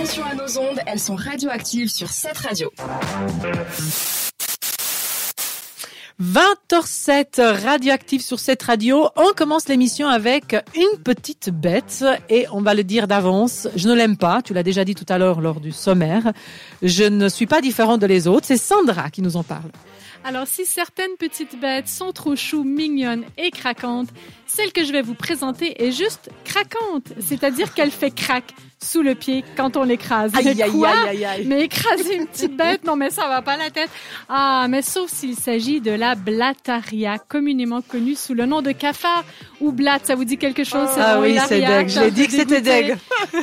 Attention à nos ondes, elles sont radioactives sur cette radio. 20h07 radioactive sur cette radio. On commence l'émission avec une petite bête et on va le dire d'avance. Je ne l'aime pas. Tu l'as déjà dit tout à l'heure lors du sommaire. Je ne suis pas différent de les autres. C'est Sandra qui nous en parle. Alors, si certaines petites bêtes sont trop chou, mignonnes et craquantes, celle que je vais vous présenter est juste craquante. C'est-à-dire qu'elle fait craque sous le pied quand on l'écrase. Aïe, aïe, Quoi? aïe, aïe, aïe. Mais écraser une petite bête, non, mais ça va pas la tête. Ah, mais sauf s'il s'agit de la blattaria, communément connue sous le nom de cafard ou blatte. Ça vous dit quelque chose? Ah oui, c'est deg. Je l'ai dit que c'était deg.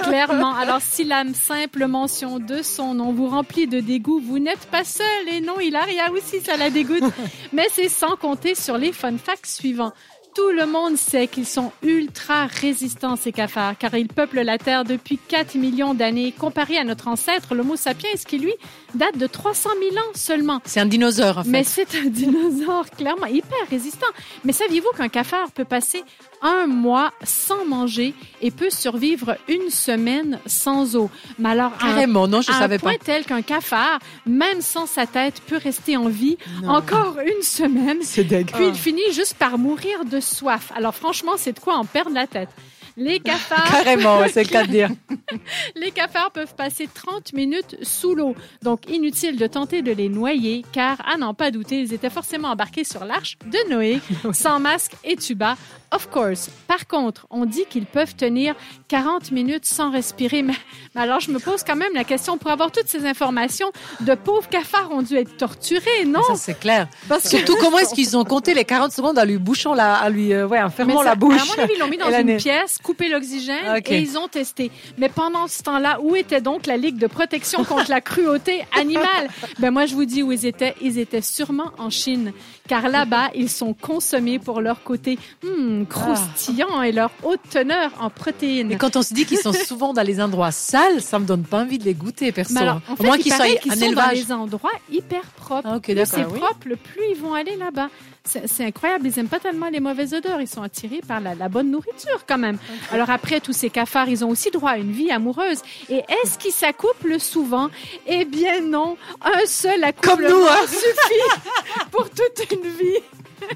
Clairement. Alors, si la simple mention de son nom vous remplit de dégoût, vous n'êtes pas seul. Et non, Hilaria aussi, ça la dégoûte. Mais c'est sans compter sur les fun facts suivants. Tout le monde sait qu'ils sont ultra résistants, ces cafards, car ils peuplent la Terre depuis 4 millions d'années, comparé à notre ancêtre, l'Homo sapiens, qui lui date de 300 000 ans seulement. C'est un dinosaure, en fait. Mais c'est un dinosaure clairement hyper résistant. Mais saviez-vous qu'un cafard peut passer un mois sans manger et peut survivre une semaine sans eau? Mais alors, à un- Carrément, non, je à un savais point pas. tel qu'un cafard, même sans sa tête, peut rester en vie encore une semaine. C'est. Puis il finit juste par mourir de soif. Alors franchement, c'est de quoi en perdre la tête. Les cafards, Carrément, c'est le cas de dire. les cafards peuvent passer 30 minutes sous l'eau. Donc, inutile de tenter de les noyer, car, à n'en pas douter, ils étaient forcément embarqués sur l'arche de Noé, sans masque et tuba. Of course. Par contre, on dit qu'ils peuvent tenir 40 minutes sans respirer. Mais, mais alors, je me pose quand même la question, pour avoir toutes ces informations, de pauvres cafards ont dû être torturés, non? Ça, c'est clair. Parce que- Surtout, comment est-ce qu'ils ont compté les 40 secondes en lui bouchant la, à lui, euh, ouais, en Mais fermant ça- la bouche. À mon avis, ils l'ont mis dans une pièce, coupé l'oxygène Ok. et ils ont testé. Mais pendant ce temps-là, où était donc la Ligue de protection contre la cruauté animale? Ben moi, je vous dis où ils étaient. Ils étaient sûrement en Chine. Car là-bas, ils sont consommés pour leur côté hmm, croustillant et leur haute teneur en protéines. Et quand on se dit qu'ils sont souvent dans les endroits sales, ça me donne pas envie de les goûter, perso. Mais alors, en Au moins il qu'ils soient un sont dans élevage. des endroits hyper propres. Ah, plus c'est oui. propre, le plus ils vont aller là-bas. C'est c'est incroyable. Ils aiment pas tellement les mauvaises odeurs. Ils sont attirés par la, la bonne nourriture quand même. Alors après, tous ces cafards, ils ont aussi droit à une vie amoureuse. Et est-ce qu'ils s'accouplent souvent? Eh bien non. Un seul accouplement Comme nous, hein. suffit pour toute une vie.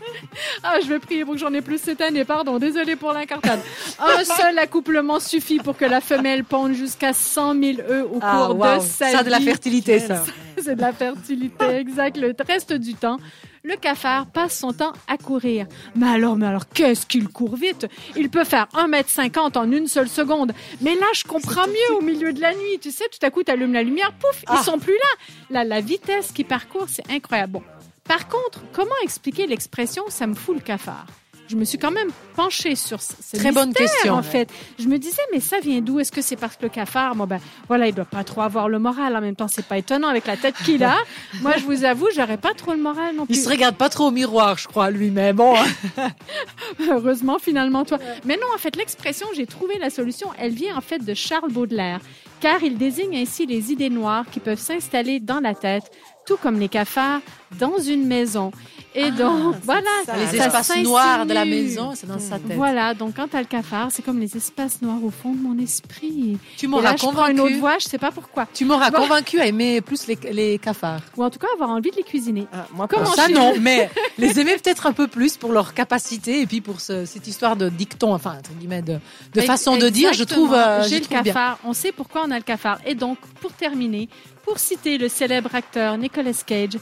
Ah, je vais prier pour que j'en ai plus cette année, pardon, désolé pour l'incartade. Un seul accouplement suffit pour que la femelle ponde jusqu'à 100 000 œufs au Ah, cours de sa Ça, de la vie. fertilité, ça. C'est de la fertilité, exact. Le reste du temps, le cafard passe son temps à courir. Mais alors, mais alors, qu'est-ce qu'il court vite? Il peut faire 1m50 en une seule seconde. Mais là, je comprends mieux au milieu de la nuit. Tu sais, tout à coup, tu allumes la lumière, pouf, Ah. ils sont plus là. La, la vitesse qu'il parcourt, c'est incroyable. Bon. Par contre, comment expliquer l'expression « ça me fout le cafard » Je me suis quand même penchée sur ce Très bonne mystère, question. En fait, je me disais, mais ça vient d'où? Est-ce que c'est parce que le cafard, bon ben, voilà, il doit pas trop avoir le moral. En même temps, c'est pas étonnant avec la tête qu'il a. Moi, je vous avoue, j'aurais pas trop le moral non Il plus. se regarde pas trop au miroir, je crois, lui, mais bon. Heureusement, finalement, toi. Mais non, en fait, l'expression, j'ai trouvé la solution, elle vient en fait de Charles Baudelaire, car il désigne ainsi les idées noires qui peuvent s'installer dans la tête, tout comme les cafards, dans une maison. Et donc, voilà. Les ça espaces noirs de la maison, c'est dans sa tête. Voilà, donc quand t'as le cafard, c'est comme les espaces noirs au fond de mon esprit. Tu m'auras une autre convaincu. je sais pas pourquoi. Tu m'auras Bon. convaincu à aimer plus les, les cafards. Ou en tout cas, avoir envie de les cuisiner. moi, Comment ça je- non, mais les aimer peut-être un peu plus pour leur capacité et puis pour ce- cette histoire de dicton, enfin entre guillemets de, façon de dire, je trouve, euh, J'ai je le trouve bien. cafard. On sait pourquoi on a le cafard. Et donc, pour terminer, pour citer le célèbre acteur Nicolas Cage,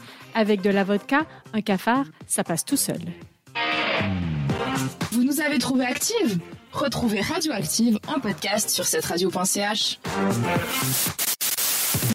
de la vodka, un cafard, ça passe tout seul. Vous nous avez trouvé active Retrouvez Radioactive en podcast sur cette radio.ch.